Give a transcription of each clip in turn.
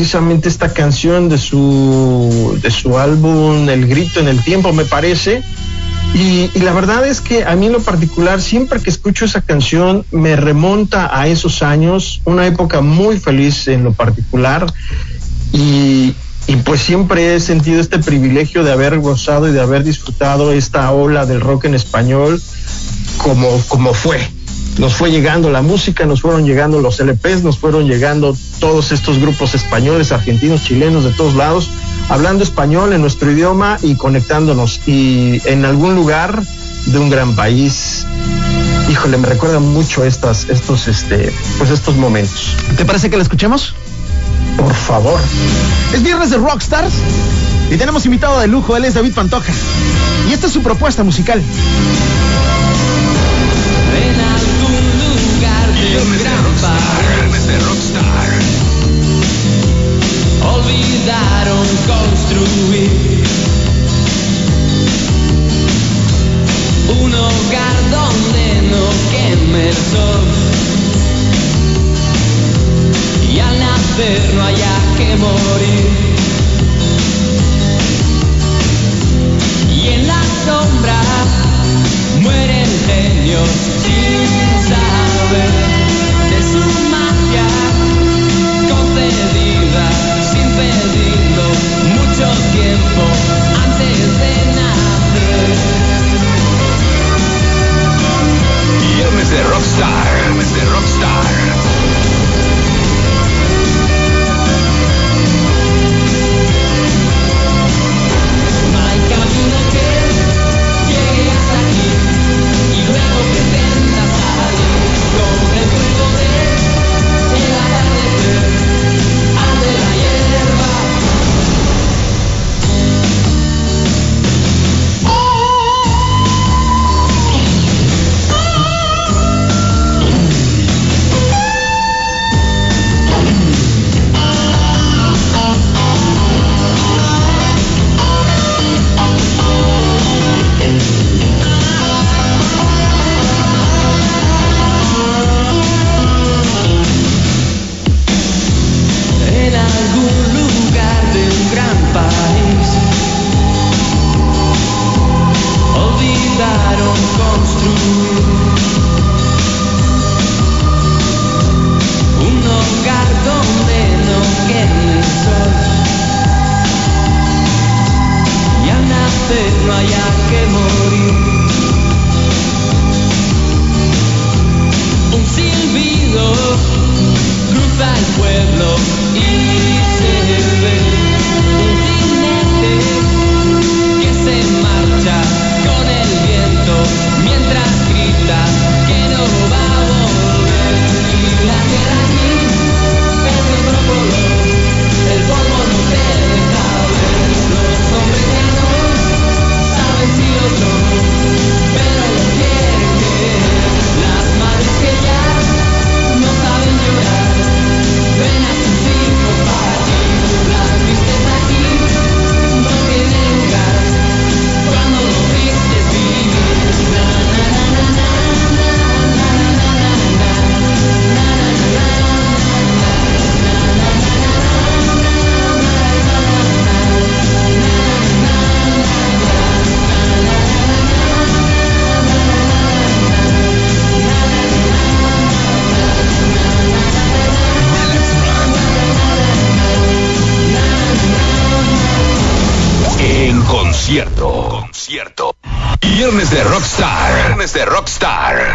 precisamente esta canción de su, de su álbum El Grito en el Tiempo, me parece. Y, la verdad es que a mí en lo particular, siempre que escucho esa canción, me remonta a esos años, una época muy feliz en lo particular. Y, y pues siempre he sentido este privilegio de haber gozado y de haber disfrutado esta ola del rock en español como, como fue. Nos fue llegando la música, nos fueron llegando los LPs, nos fueron llegando todos estos grupos españoles, argentinos, chilenos, de todos lados, hablando español en nuestro idioma y conectándonos. Y en algún lugar de un gran país, híjole, me recuerdan mucho estas, estos, este, pues estos momentos. ¿Te parece que la escuchemos? Por favor. Es viernes de Rockstars y tenemos invitado de lujo, él es David Pantoja. Y esta es su propuesta musical. Olvidaron construir. Un hogar donde no queme el sol. Y al nacer no haya que morir. Y en la sombra mueren genios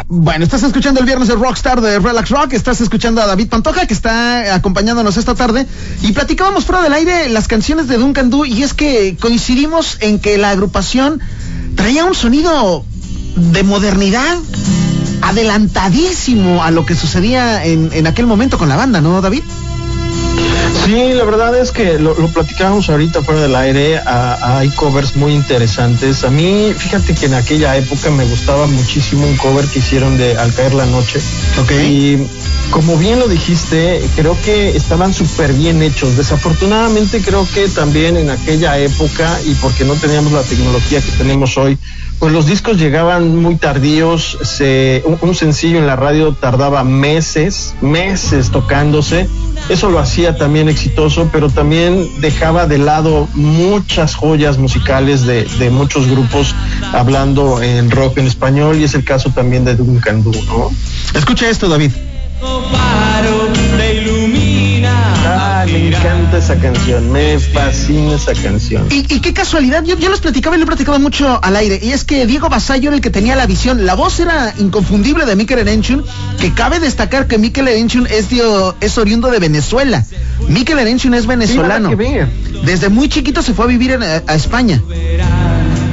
Bueno, estás escuchando el viernes de Rockstar de Relax Rock, estás escuchando a David Pantoja que está acompañándonos esta tarde y platicábamos fuera del aire las canciones de Duncan Du y es que coincidimos en que la agrupación traía un sonido de modernidad adelantadísimo a lo que sucedía en, en aquel momento con la banda, ¿no, David? Sí, la verdad es que lo, lo platicábamos ahorita fuera del aire, a- hay covers muy interesantes. A mí, fíjate que en aquella época me gustaba muchísimo un cover que hicieron de Al caer la noche. Ok. Y como bien lo dijiste, creo que estaban súper bien hechos. Desafortunadamente creo que también en aquella época, y porque no teníamos la tecnología que tenemos hoy, pues los discos llegaban muy tardíos, se, un, un sencillo en la radio tardaba meses, meses tocándose. Eso lo hacía también exitoso, pero también dejaba de lado muchas joyas musicales de, de muchos grupos hablando en rock en español y es el caso también de Duncan Du, ¿no? Escucha esto, David. Encanta esa canción, me fascina esa canción. Y, y qué casualidad, yo, yo les platicaba y le platicaba mucho al aire, y es que Diego Basayo era el que tenía la visión, la voz era inconfundible de Mikel Erenchun, que cabe destacar que Mikel Erenchun es, dio- es oriundo de Venezuela. Mikel Erenchun es venezolano. Sí. Desde muy chiquito se fue a vivir en- a, a España.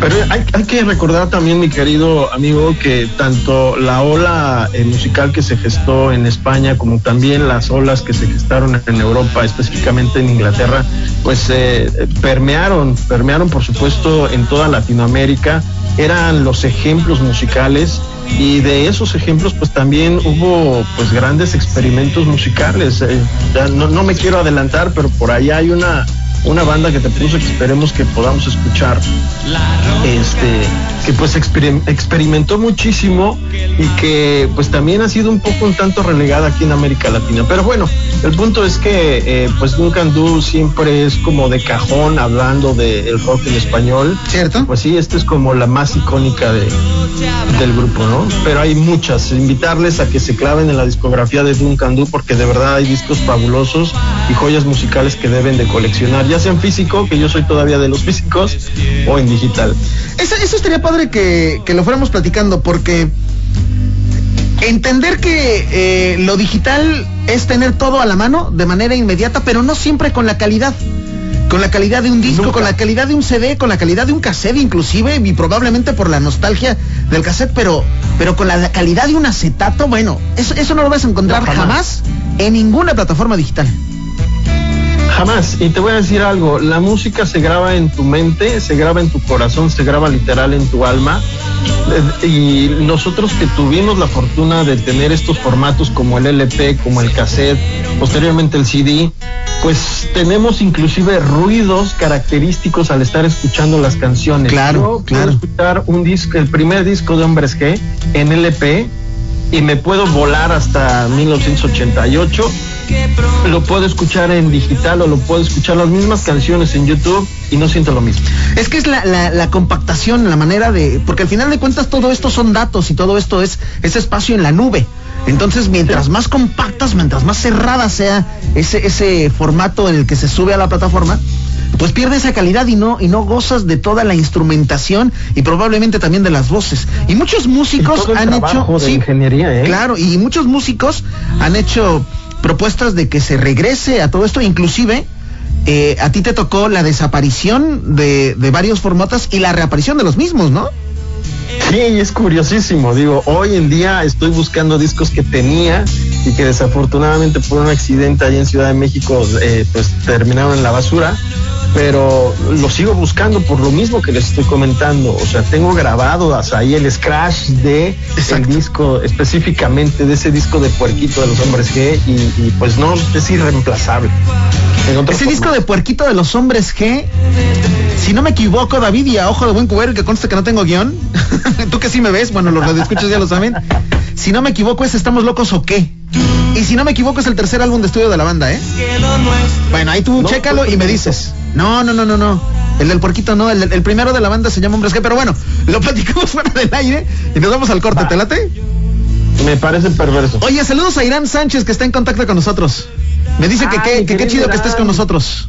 Pero hay, que recordar también, mi querido amigo, que tanto la ola eh, musical que se gestó en España como también las olas que se gestaron en Europa, específicamente en Inglaterra, pues eh, permearon, permearon por supuesto en toda Latinoamérica, eran los ejemplos musicales y de esos ejemplos pues también hubo pues grandes experimentos musicales. Eh, no, no me quiero adelantar, pero por ahí hay una una banda que te puse que esperemos que podamos escuchar. Este que pues experim- experimentó muchísimo y que pues también ha sido un poco un tanto relegada aquí en América Latina. Pero bueno el punto es que eh, pues Duncan Du siempre es como de cajón hablando del rock en español. ¿Cierto? pues sí esta es como la más icónica de, del grupo no pero hay muchas. Invitarles a que se claven en la discografía de Duncan Du porque de verdad hay discos fabulosos y joyas musicales que deben de coleccionar ya sea en físico que yo soy todavía de los físicos o en digital Eso, eso estaría padre que, que lo fuéramos platicando, porque entender que eh, lo digital es tener todo a la mano de manera inmediata, pero no siempre con la calidad. Con la calidad de un disco, Nunca. con la calidad de un CD, con la calidad de un cassette inclusive, y probablemente por la nostalgia del cassette, pero, pero con la calidad de un acetato, bueno, eso, eso no lo vas a encontrar No, jamás. jamás. en ninguna plataforma digital. Jamás. Y te voy a decir algo, la música se graba en tu mente, se graba en tu corazón, se graba literal en tu alma. Eh, Y nosotros que tuvimos la fortuna de tener estos formatos como el LP, como el cassette, posteriormente el CD, pues tenemos inclusive ruidos característicos al estar escuchando las canciones. Claro, Yo claro. escuchar un disco, el primer disco de Hombres G en LP y me puedo volar hasta 1988 lo puedo escuchar en digital o lo puedo escuchar las mismas canciones en YouTube y no siento lo mismo. Es que es la, compactación, la manera de. Porque al final de cuentas todo esto son datos y todo esto es, es espacio en la nube. Entonces, mientras más compactas, mientras más cerrada sea ese, ese formato en el que se sube a la plataforma, pues pierde esa calidad y no, y no gozas de toda la instrumentación y probablemente también de las voces. Y muchos músicos Y han hecho. de ingeniería, ¿eh? Claro, y muchos músicos han hecho propuestas de que se regrese a todo esto, inclusive. eh, a ti te tocó la desaparición de, de varios formatos y la reaparición de los mismos, ¿no? Sí, es curiosísimo. Digo, hoy en día estoy buscando discos que tenía y que desafortunadamente por un accidente ahí en Ciudad de México, eh, pues terminaron en la basura. Pero lo sigo buscando por lo mismo que les estoy comentando. O sea, tengo grabado hasta ahí el scratch de Exacto. el disco, específicamente de ese disco de Puerquito de los Hombres G, y, y, pues no, es irreemplazable. Ese disco de Puerquito de los Hombres G, si no me equivoco, David, y a ojo de buen cubero, que consta que no tengo guion, tú que sí me ves, bueno, los radioescuchas ya lo saben, si no me equivoco es Estamos Locos o qué. Y si no me equivoco es el tercer álbum de estudio de la banda, ¿eh? Bueno, ahí tú No, chécalo pues, y me no. dices. No, no, no, no, no. El del Puerquito no, el, el primero de la banda se llama Hombres G, pero bueno, lo platicamos fuera del aire y nos vamos al corte, Va. ¿te late? Me parece perverso. Oye, saludos a Irán Sánchez que está en contacto con nosotros. Me dice que Ay, mi que qué chido que estés con nosotros.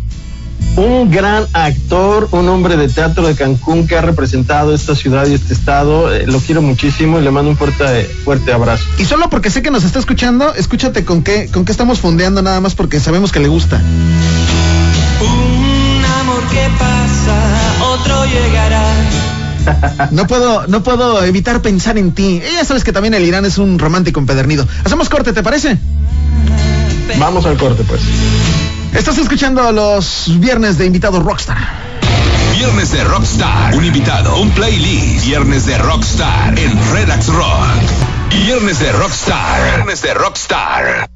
un gran actor, un hombre de teatro de Cancún que ha representado esta ciudad y este estado. Eh, lo quiero muchísimo y le mando un fuerte, fuerte abrazo. Y solo porque sé que nos está escuchando, escúchate con qué, con qué estamos fondeando nada más porque sabemos que le gusta. Que pasa, otro llegará. No puedo, no puedo evitar pensar en ti. Eh, Ya sabes que también el Irán es un romántico empedernido. Hacemos corte, ¿te parece? Vamos al corte, pues. Estás escuchando los viernes de invitados Rockstar. Viernes de Rockstar. Un invitado, un playlist. Viernes de Rockstar en Relax Rock. Viernes de Rockstar. Viernes de Rockstar.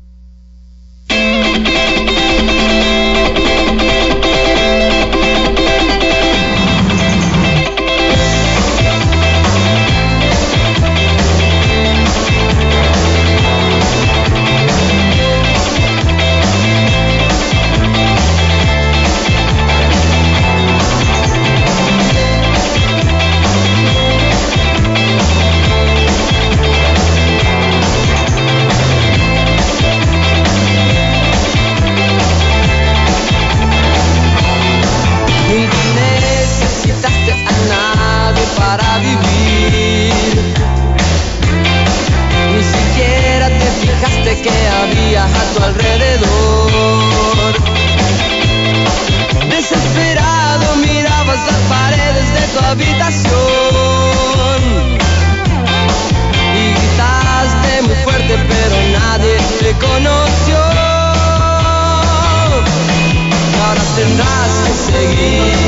Yeah.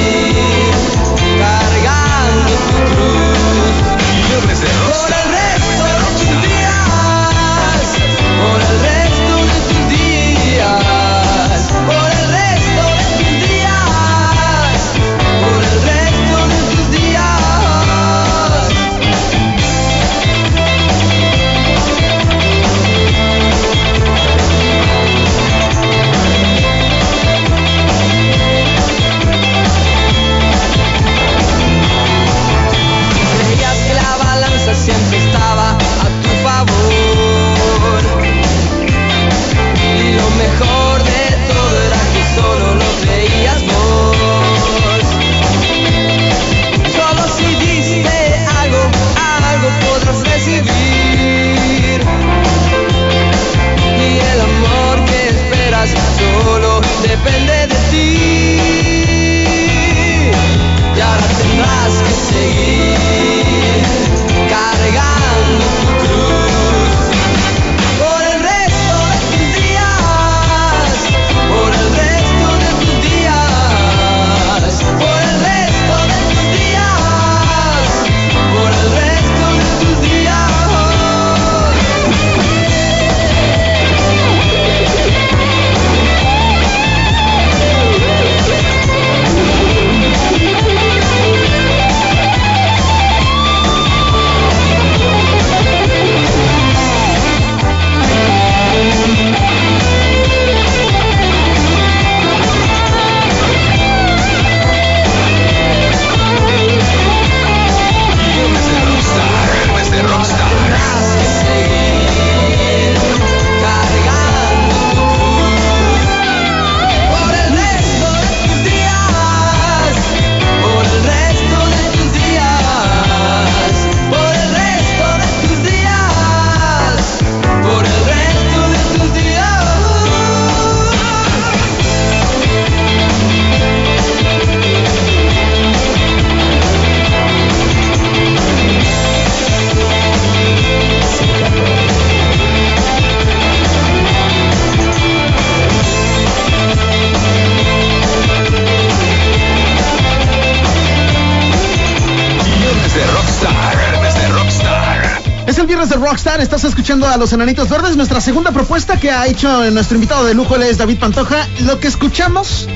A los Enanitos Verdes. Nuestra segunda propuesta que ha hecho nuestro invitado de lujo, él es David Pantoja. Lo que escuchamos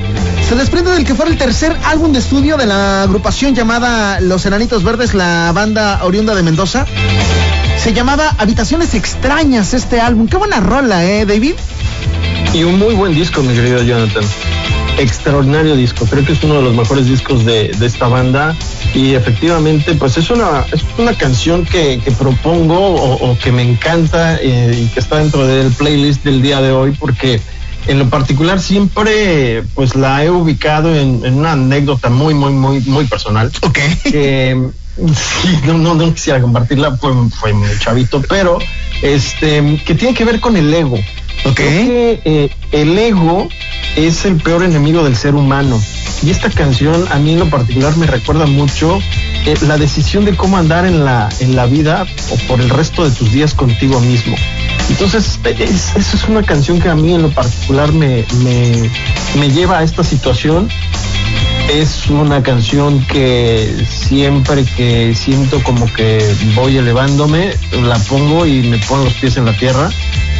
se desprende del que fue el tercer álbum de estudio de la agrupación llamada Los Enanitos Verdes, la banda oriunda de Mendoza. Se llamaba Habitaciones Extrañas este álbum. Qué buena rola, ¿eh, David? Y un muy buen disco, mi querido Jonathan. Extraordinario disco. Creo que es uno de los mejores discos de esta banda. Y efectivamente, pues es una, es una canción que, que propongo o, o, que me encanta eh, y que está dentro del playlist del día de hoy porque en lo particular siempre pues la he ubicado en, en una anécdota muy, muy, muy, muy personal. Ok. Sí, no, no, no quisiera compartirla, fue, fue muy chavito, pero este, que tiene que ver con el ego. Ok. Creo que eh, el ego es el peor enemigo del ser humano. Y esta canción a mí en lo particular me recuerda mucho eh, la decisión de cómo andar en la, en la vida o por el resto de tus días contigo mismo. Entonces, es, esa es una canción que a mí en lo particular me, me, me lleva a esta situación. Es una canción que siempre que siento como que voy elevándome, la pongo y me pongo los pies en la tierra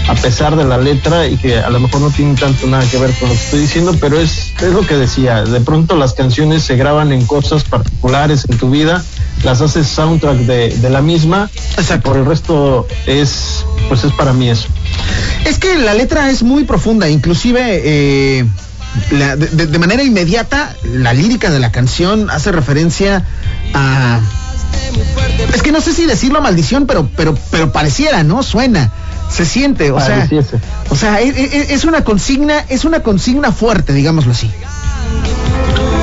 a pesar de la letra y que a lo mejor no tiene tanto nada que ver con lo que estoy diciendo, pero es, es lo que decía, de pronto las canciones se graban en cosas particulares en tu vida, las haces soundtrack de, de la misma, Exacto. por el resto es, pues es para mí eso. Es que la letra es muy profunda, inclusive eh, la- de, de- manera inmediata la lírica de la canción hace referencia a... Es que no sé si decirlo maldición, pero, pero, pero pareciera, ¿no? Suena, se siente, o sea, o sea, es, una consigna, es una consigna fuerte, digámoslo así.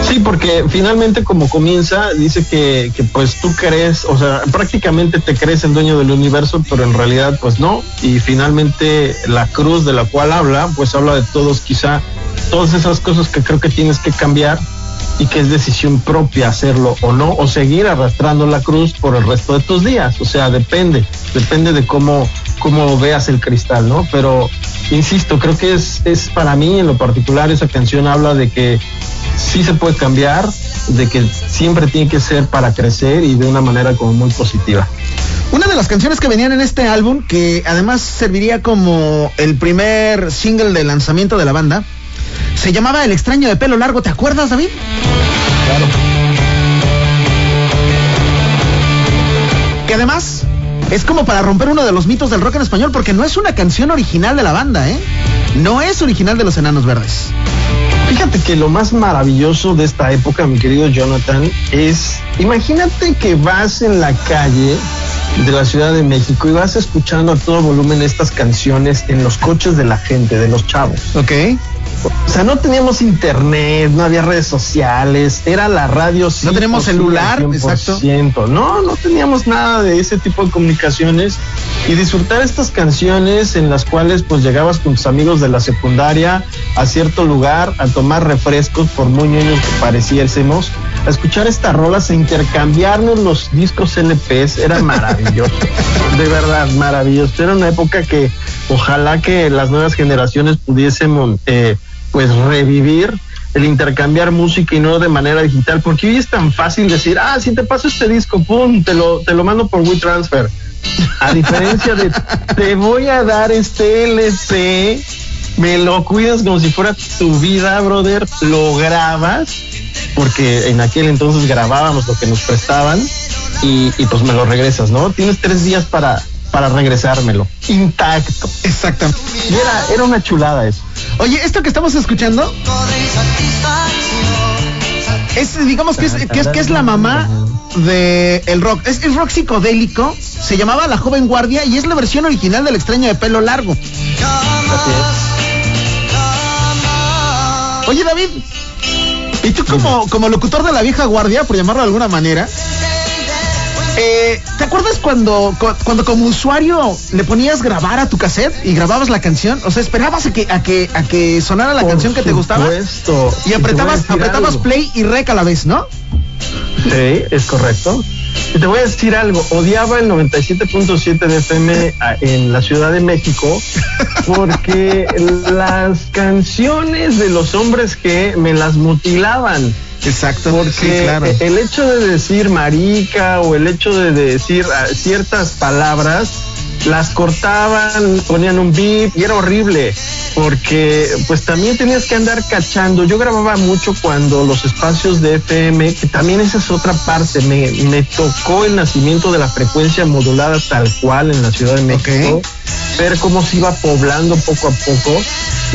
Sí, porque finalmente como comienza, dice que, que pues tú crees, o sea, prácticamente te crees el dueño del universo, pero en realidad pues no. Y finalmente la cruz de la cual habla, pues habla de todos quizá, todas esas cosas que creo que tienes que cambiar y que es decisión propia hacerlo o no, o seguir arrastrando la cruz por el resto de tus días. O sea, depende, depende de cómo, cómo veas el cristal, ¿no? Pero, insisto, creo que es, es para mí en lo particular esa canción habla de que sí se puede cambiar, de que siempre tiene que ser para crecer y de una manera como muy positiva. Una de las canciones que venían en este álbum, que además serviría como el primer single de lanzamiento de la banda, se llamaba El extraño de pelo largo, ¿te acuerdas, David? Claro. Que además es como para romper uno de los mitos del rock en español, porque no es una canción original de la banda, ¿eh? No es original de los Enanos Verdes. Fíjate que lo más maravilloso de esta época, mi querido Jonathan, es, imagínate que vas en la calle de la Ciudad de México y vas escuchando a todo volumen estas canciones en los coches de la gente, de los chavos. Ok. O sea, no teníamos internet, no había redes sociales, era la radio. No tenemos celular, al 100%. No, no teníamos nada de ese tipo de comunicaciones y disfrutar estas canciones en las cuales pues llegabas con tus amigos de la secundaria a cierto lugar a tomar refrescos por muy niños que pareciésemos, a escuchar estas rolas e intercambiarnos los discos LPs, era maravilloso, de verdad, maravilloso. Era una época que ojalá que las nuevas generaciones pudiésemos eh, pues revivir el intercambiar música y no de manera digital, porque hoy es tan fácil decir, ah, si te paso este disco, pum, te lo, te lo mando por WeTransfer. A diferencia de, te voy a dar este LP, me lo cuidas como si fuera tu vida, brother, lo grabas, porque en aquel entonces grabábamos lo que nos prestaban y, y pues me lo regresas, ¿no? Tienes tres días para, para regresármelo, intacto. Exactamente. Y era, era una chulada eso. Oye, esto que estamos escuchando es, digamos que es, que es, que es la mamá de el rock. Es, es rock psicodélico. Se llamaba La Joven Guardia y es la versión original del extraño de pelo largo. Oye, David, y tú como, como locutor de la vieja guardia, por llamarlo de alguna manera, eh, ¿te acuerdas cuando, cu- cuando como usuario le ponías grabar a tu cassette y grababas la canción? O sea, esperabas a que, a que, a que sonara la Por canción que te gustaba supuesto. y apretabas, apretabas algo. play y rec a la vez, ¿no? Sí, es correcto. Y te voy a decir algo, odiaba el 97.7 de FM en la Ciudad de México porque las canciones de los hombres que me las mutilaban. Exacto. Porque el hecho de decir marica o el hecho de decir ah, ciertas palabras las cortaban, ponían un beat y era horrible porque pues también tenías que andar cachando. Yo grababa mucho cuando los espacios de FM, que también esa es otra parte, me, me tocó el nacimiento de la frecuencia modulada tal cual en la Ciudad de México, ver cómo se iba poblando poco a poco.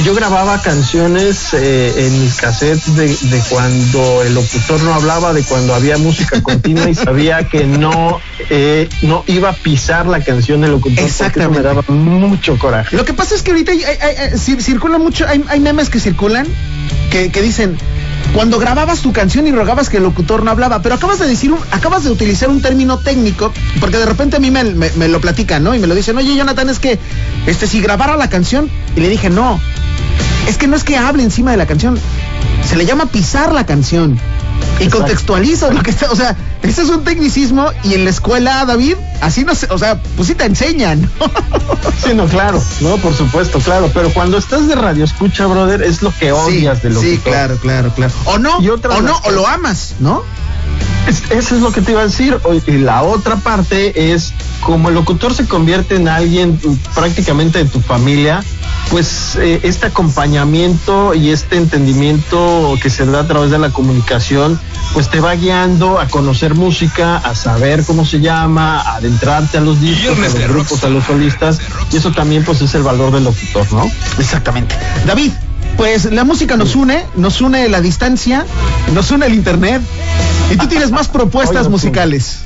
Yo grababa canciones eh, en mis cassettes de, de cuando el locutor no hablaba, de cuando había música continua y sabía que no, eh, no iba a pisar la canción del locutor. porque eso Exactamente. Me daba mucho coraje. Lo que pasa es que ahorita hay, hay- hay- cir- circulan mucho, hay, hay memes que circulan que, que dicen cuando grababas tu canción y rogabas que el locutor no hablaba, pero acabas de decir, acabas de utilizar un término técnico, porque de repente a mí me, me- me lo platican, ¿no? Y me lo dicen, oye Jonathan, es que este si grabara la canción, y le dije, no, es que no es que hable encima de la canción, se le llama pisar la canción. Y Exacto. contextualizas lo que está, o sea, ese es un tecnicismo y en la escuela, David, así no se, o sea, pues sí te enseñan. ¿no? Sí, no, claro, no, por supuesto, claro, pero cuando estás de radio escucha, brother, es lo que odias de lo sí, claro, claro, claro. O no, Y o no, o lo amas, ¿no? Es- eso es lo que te iba a decir. Y la otra parte es, como el locutor se convierte en alguien prácticamente de tu familia, pues eh, este acompañamiento y este entendimiento que se da a través de la comunicación, pues te va guiando a conocer música, a saber cómo se llama, a adentrarte a los discos, a los grupos, a los solistas, y eso también pues es el valor del locutor, ¿no? Exactamente. David, pues la música nos une, nos une la distancia, nos une el internet. Y tú tienes más propuestas musicales.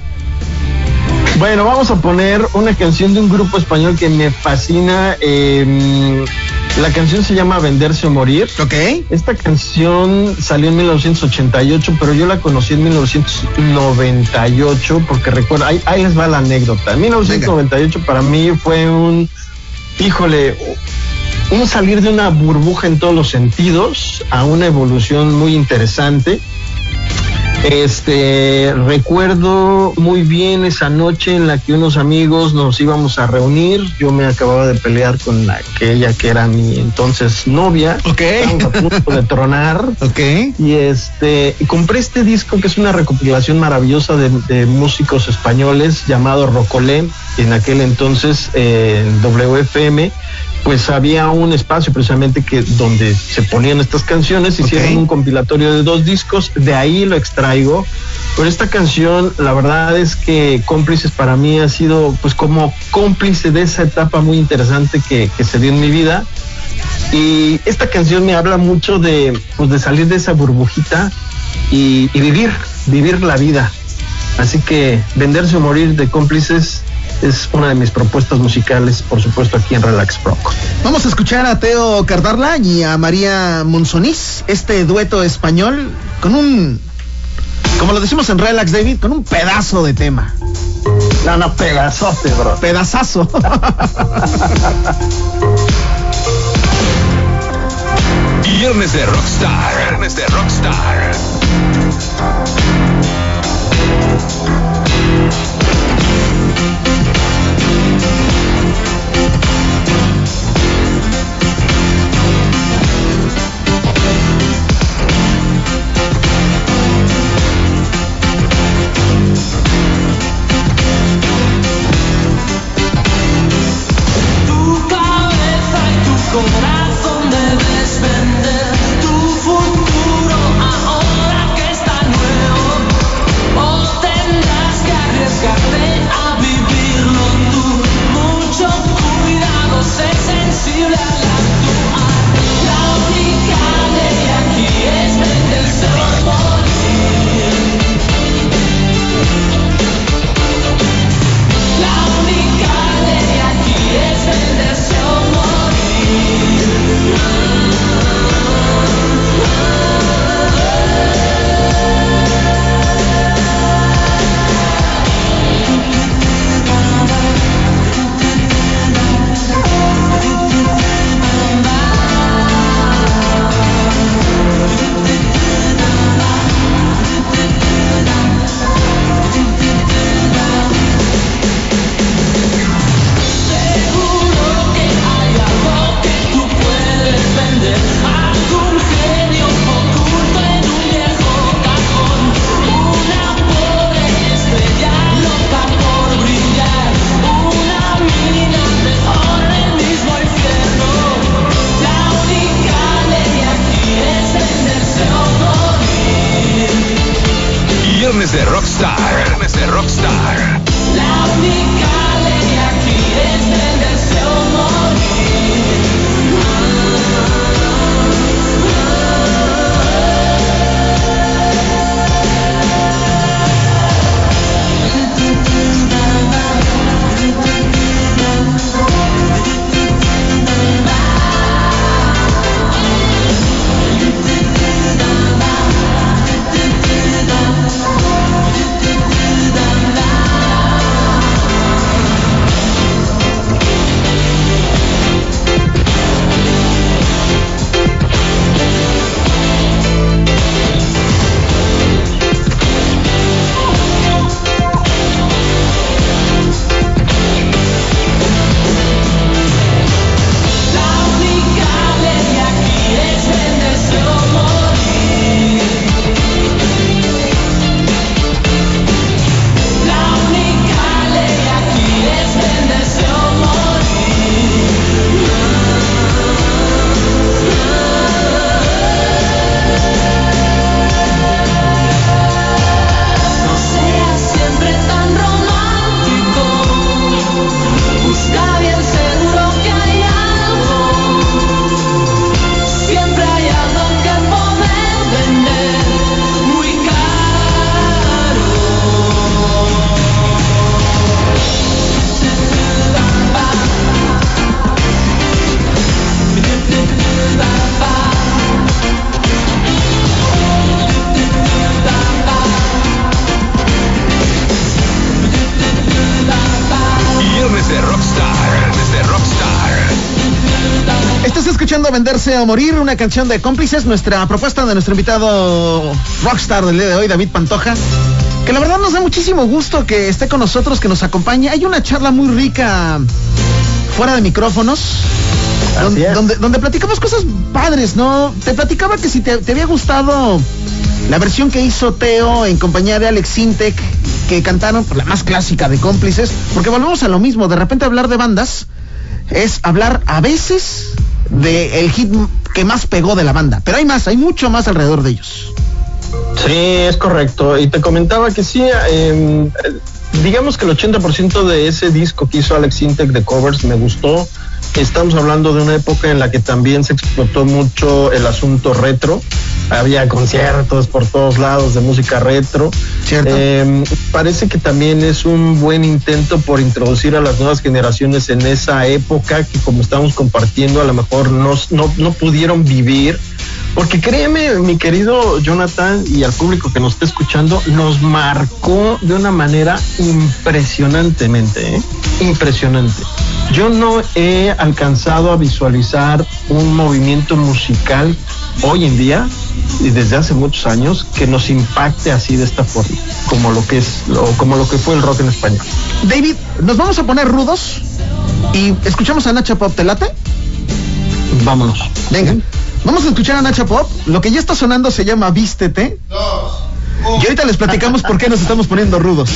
Bueno, vamos a poner una canción de un grupo español que me fascina. eh, la canción se llama Venderse o Morir. ¿Ok? Esta canción salió en 1988, pero yo la conocí en 1998 porque recuerdo, ahí, ahí les va la anécdota. En 1998 para mí fue un, híjole, un salir de una burbuja en todos los sentidos a una evolución muy interesante. Este, recuerdo muy bien esa noche en la que unos amigos nos íbamos a reunir. Yo me acababa de pelear con aquella que era mi entonces novia. Ok. Estábamos a punto de tronar. Ok. Y este, compré este disco que es una recopilación maravillosa de, de músicos españoles llamado Rocolé. En aquel entonces, eh, en WFM, pues había un espacio precisamente que donde se ponían estas canciones. Hicieron un compilatorio de dos discos. De ahí lo extraigo. Pero esta canción, la verdad es que Cómplices para mí ha sido pues como cómplice de esa etapa muy interesante que, que se dio en mi vida. Y esta canción me habla mucho de, pues, de salir de esa burbujita y, y vivir, vivir la vida. Así que venderse o morir de cómplices es una de mis propuestas musicales, por supuesto, aquí en Relax Rock. Vamos a escuchar a Teo Cardarla y a María Monsonís, este dueto español, con un, como lo decimos en Relax David, con un pedazo de tema. No, no, pedazote, bro. Pedazazo. Viernes de Rockstar. Viernes de Rockstar. Venderse o Morir, una canción de cómplices, nuestra propuesta de nuestro invitado rockstar del día de hoy, David Pantoja, que la verdad nos da muchísimo gusto que esté con nosotros, que nos acompañe. Hay una charla muy rica fuera de micrófonos. Donde, es. donde, donde platicamos cosas padres, ¿no? Te platicaba que si te, te había gustado la versión que hizo Teo en compañía de Alex Sintek, que cantaron por la más clásica de cómplices, porque volvemos a lo mismo, de repente hablar de bandas es hablar a veces de el hit que más pegó de la banda, pero hay más, hay mucho más alrededor de ellos. Sí, es correcto. Y te comentaba que sí, eh, digamos que el 80% de ese disco que hizo Alex Intec de covers me gustó. Estamos hablando de una época en la que también se explotó mucho el asunto retro. Había conciertos por todos lados de música retro. Eh, parece que también es un buen intento por introducir a las nuevas generaciones en esa época que como estamos compartiendo a lo mejor no, no, no pudieron vivir. Porque créeme, mi querido Jonathan y al público que nos está escuchando, nos marcó de una manera impresionantemente, ¿eh? impresionante. Yo no he alcanzado a visualizar un movimiento musical hoy en día y desde hace muchos años que nos impacte así de esta forma, como lo que es, o como lo que fue el rock en español. David, nos vamos a poner rudos y escuchamos a Nacha Pop, ¿te late? Vámonos. Venga, vamos a escuchar a Nacha Pop. Lo que ya está sonando se llama Vístete. Y ahorita les platicamos por qué nos estamos poniendo rudos.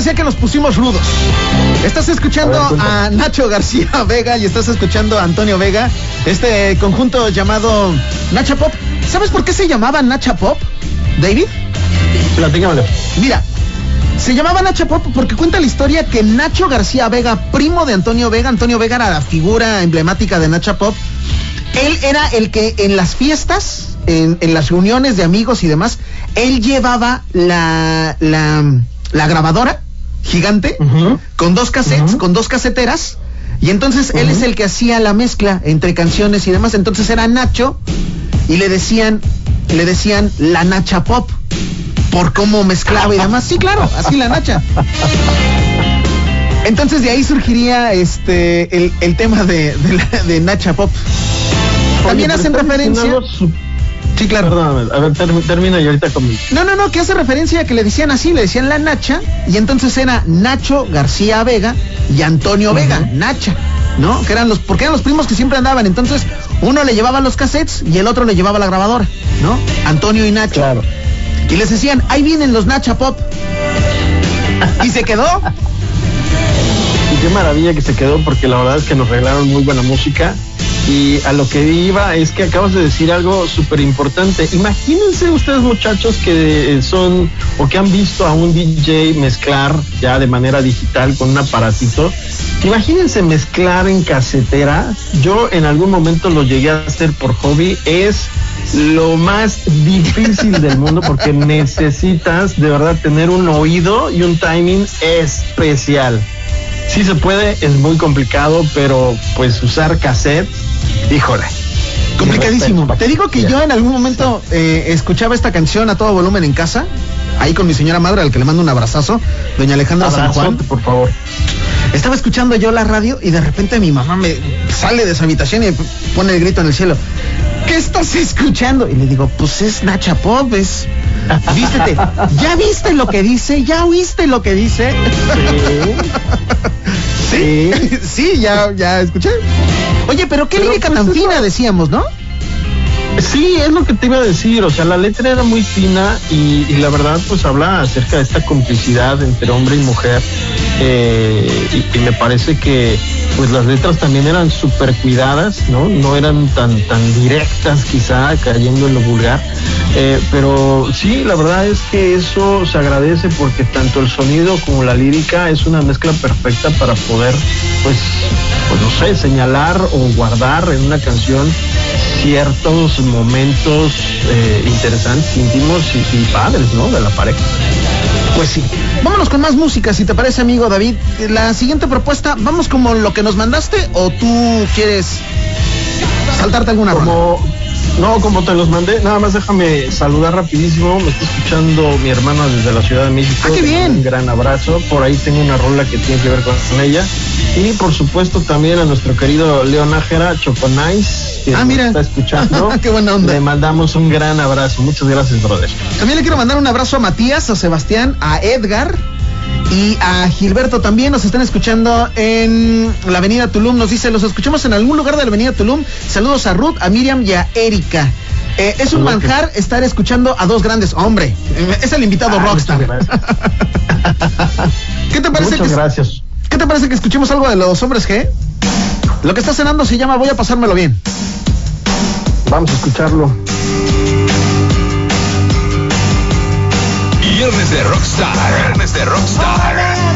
Que nos pusimos rudos. Estás escuchando A Nacho García Vega y estás escuchando a Antonio Vega, este conjunto llamado Nacha Pop. ¿Sabes por qué se llamaba Nacha Pop, David? Platícamelo. Mira, se llamaba Nacha Pop porque cuenta la historia que Nacho García Vega, primo de Antonio Vega, Antonio Vega era la figura emblemática de Nacha Pop. Él era el que en las fiestas, en, en las reuniones de amigos y demás, él llevaba la, la, la grabadora gigante con dos cassettes, con dos caseteras. Y entonces él es el que hacía la mezcla entre canciones y demás. Entonces era Nacho y le decían, le decían la Nacha Pop por cómo mezclaba y demás. Sí, claro, así la Nacha. Entonces de ahí surgiría este el, el tema de, de, la- de Nacha Pop. También Oye, hacen referencia. su- Sí, claro. Perdóname, a ver, term- termina y ahorita comento. No, no, no, que hace referencia a que le decían así, le decían la Nacha, y entonces era Nacho García Vega y Antonio Vega, Nacha, ¿no? Que eran los, porque eran los primos que siempre andaban, entonces uno le llevaba los cassettes y el otro le llevaba la grabadora, ¿no? Antonio y Nacho. Claro. Y les decían, ahí vienen los Nacha Pop. Y se quedó. Y qué maravilla que se quedó porque la verdad es que nos regalaron muy buena música. Y a lo que iba es que acabas de decir algo súper importante. Imagínense ustedes muchachos que eh, son o que han visto a un DJ mezclar ya de manera digital con un aparatito. Imagínense mezclar en casetera. Yo en algún momento lo llegué a hacer por hobby. Es lo más difícil del mundo porque necesitas de verdad tener un oído y un timing especial. Sí se puede, es muy complicado, pero pues usar cassette, híjole. Complicadísimo. Te digo que yo en algún momento eh, escuchaba esta canción a todo volumen en casa, ahí con mi señora madre, al que le mando un abrazazo, doña Alejandra San Juan. Por favor. Estaba escuchando yo la radio y de repente mi mamá me sale de su habitación y pone el grito en el cielo. ¿Qué estás escuchando? Y le digo, pues es Nacha Pop, es... Vístete. ¿Ya viste lo que dice? ¿Ya oíste lo que dice? Sí. Sí, sí, ya, ya escuché. Oye, pero qué Pero, lírica pues, tan fina decíamos, ¿no? Sí, es lo que te iba a decir, o sea, la letra era muy fina y, y la verdad pues habla acerca de esta complicidad entre hombre y mujer eh, y, me parece que pues las letras también eran súper cuidadas, ¿no? No eran tan, tan directas quizá, cayendo en lo vulgar, eh, pero sí, la verdad es que eso se agradece porque tanto el sonido como la lírica es una mezcla perfecta para poder pues, pues no sé, señalar o guardar en una canción ciertos momentos eh, interesantes, íntimos y, y padres, ¿no? De la pareja. Pues sí. Vámonos con más música, si te parece, amigo David. La siguiente propuesta, ¿vamos como lo que nos mandaste o tú quieres saltarte alguna? Como, no, como te los mandé, nada más déjame saludar rapidísimo. Me está escuchando mi hermana desde la Ciudad de México. Ah, qué bien. Un gran abrazo. Por ahí tengo una rola que tiene que ver con ella. Y por supuesto también a nuestro querido Leon Nájera, Choconais, que Ah, nos mira. está escuchando. Qué buena onda. Le mandamos un gran abrazo. Muchas gracias, brother. También le quiero mandar un abrazo a Matías, a Sebastián, a Edgar y a Gilberto también. Nos están escuchando en la avenida Tulum. Nos dice, los escuchamos en algún lugar de la avenida Tulum. Saludos a Ruth, a Miriam y a Erika. Eh, es un manjar estar escuchando a dos grandes. Hombre, eh, es el invitado Ah, rockstar. ¿Qué te parece Muchas que gracias. ¿Qué te parece que escuchemos algo de los hombres G? Lo que está cenando se llama Voy a pasármelo bien. Vamos a escucharlo. Viernes de Rockstar. Viernes de Rockstar.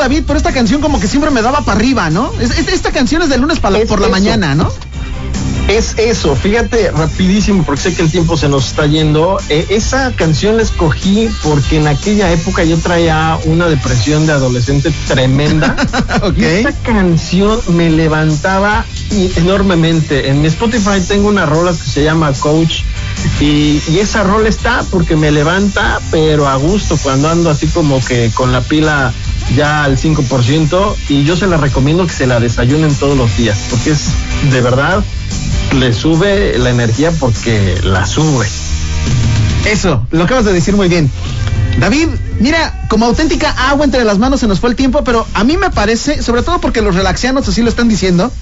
David, pero esta canción como que siempre me daba para arriba, ¿no? Es- es- esta canción es de lunes pa la- Es por la mañana, ¿no? Es eso, fíjate rapidísimo porque sé que el tiempo se nos está yendo. Eh, esa canción la escogí porque en aquella época yo traía una depresión de adolescente tremenda. Ok. Y esta canción me levantaba enormemente. En mi Spotify tengo una rola que se llama Coach y, y esa rola está porque me levanta, pero a gusto cuando ando así como que con la pila ya al 5% y yo se la recomiendo que se la desayunen todos los días porque es de verdad le sube la energía porque la sube. Eso, lo acabas de decir muy bien. David, mira, como auténtica agua entre las manos se nos fue el tiempo, pero a mí me parece, sobre todo porque los relaxianos así lo están diciendo,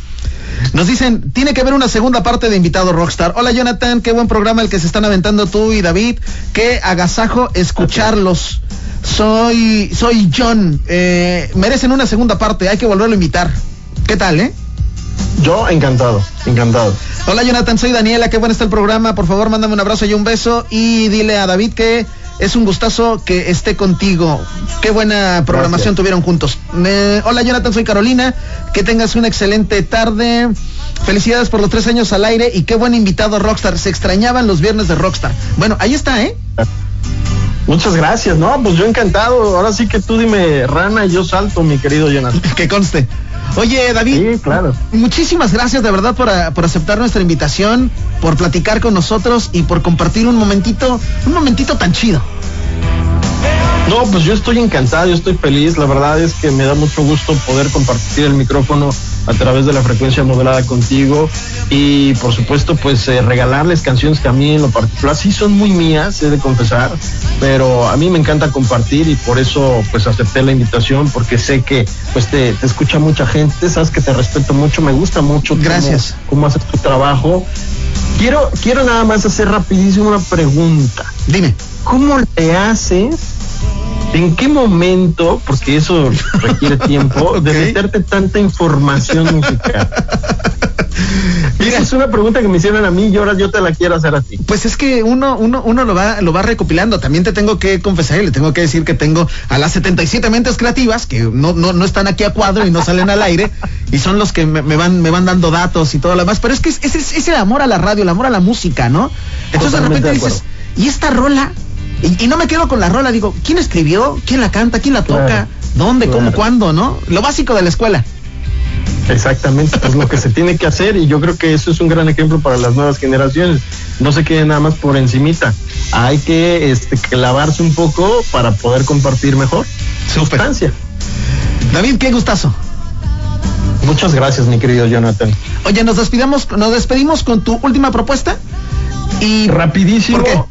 nos dicen, tiene que haber una segunda parte de Invitado Rockstar. Hola Jonathan, qué buen programa el que se están aventando tú y David, qué agasajo escucharlos. Soy, soy John, eh, merecen una segunda parte, hay que volverlo a invitar. ¿Qué tal, eh? Yo encantado, encantado. Hola Jonathan, soy Daniela, qué bueno está el programa. Por favor, mándame un abrazo y un beso y dile a David que es un gustazo que esté contigo. Qué buena programación Gracias. tuvieron juntos. Eh, hola Jonathan, soy Carolina, que tengas una excelente tarde. Felicidades por los tres años al aire y qué buen invitado Rockstar. Se extrañaban los viernes de Rockstar. Bueno, ahí está, ¿eh? Muchas gracias, no, pues yo encantado. Ahora sí que tú dime rana y yo salto, mi querido Jonathan. Que conste. Oye, David, Sí, claro. muchísimas gracias de verdad por, por aceptar nuestra invitación, por platicar con nosotros y por compartir un momentito, un momentito tan chido. No, pues yo estoy encantado, yo estoy feliz. La verdad es que me da mucho gusto poder compartir el micrófono a través de la frecuencia modulada contigo y por supuesto pues eh, regalarles canciones que a mí en lo particular sí son muy mías, he de confesar, pero a mí me encanta compartir y por eso pues acepté la invitación porque sé que pues te, te escucha mucha gente, sabes que te respeto mucho, me gusta mucho cómo- Gracias. cómo haces tu trabajo. Quiero, quiero nada más hacer rapidísimo una pregunta. Dime. ¿Cómo le haces? ¿En qué momento, porque eso requiere tiempo, de Ok. meterte tanta información musical? Mira. Esa es una pregunta que me hicieron a mí y ahora yo te la quiero hacer a ti. Pues es que uno, uno, uno lo va, lo va recopilando. También te tengo que confesar y le tengo que decir que tengo a las 77 mentes creativas que no, no, no están aquí a cuadro y no salen al aire y son los que me, me van, me van dando datos y todo lo demás. Pero es que es, es- es el amor a la radio, el amor a la música, ¿no? Entonces de repente de dices, ¿y esta rola? Y, y no me quedo con la rola, digo, ¿quién escribió? ¿Quién la canta? ¿Quién la toca? Claro, ¿Dónde? ¿Cómo? ¿Cuándo? ¿No? Lo básico de la escuela. Exactamente, pues lo que se tiene que hacer y yo creo que eso es un gran ejemplo para las nuevas generaciones. No se queden nada más por encimita. Hay que este, clavarse un poco para poder compartir mejor sustancia. David, qué gustazo. Muchas gracias, mi querido Jonathan. Oye, nos despidamos, nos despedimos con tu última propuesta. Y Rapidísimo. ¿Por qué?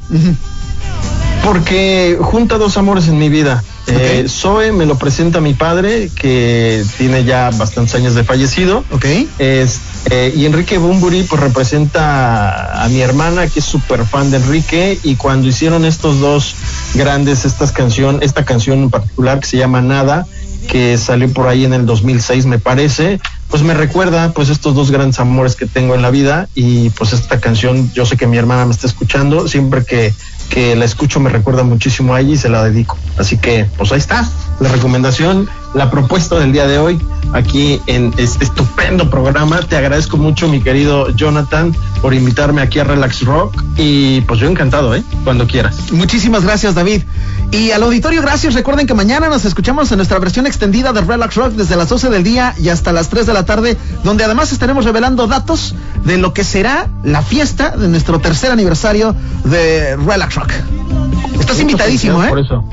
Porque junta dos amores en mi vida. Eh. Zoe me lo presenta mi padre, que tiene ya bastantes años de fallecido. Ok. Es, eh, y Enrique Bumburi pues representa a mi hermana que es súper fan de Enrique y cuando hicieron estos dos grandes estas canción, esta canción en particular que se llama Nada, que salió por ahí en el 2006 me parece, pues me recuerda pues estos dos grandes amores que tengo en la vida y pues esta canción yo sé que mi hermana me está escuchando, siempre que que la escucho me recuerda muchísimo a ella y se la dedico. Así que, pues ahí está, la recomendación, la propuesta del día de hoy, aquí en este estupendo programa. Te agradezco mucho, mi querido Jonathan, por invitarme aquí a Relax Rock. Y pues yo encantado, ¿eh? Cuando quieras. Muchísimas gracias, David. Y al auditorio, gracias. Recuerden que mañana nos escuchamos en nuestra versión extendida de Relax Rock desde las 12 del día y hasta las 3 de la tarde, donde además estaremos revelando datos de lo que será la fiesta de nuestro tercer aniversario de Relax Rock. Estás Muchas invitadísimo, ¿eh? Por eso.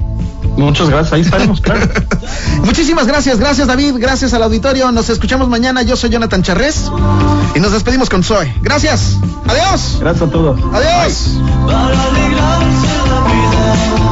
Muchas gracias, ahí estaremos, claro. Muchísimas gracias, gracias David, gracias al auditorio. Nos escuchamos mañana. Yo soy Jonathan Charrés y nos despedimos con Zoe. Gracias. Adiós. Gracias a todos. Adiós. Para alegrarse la vida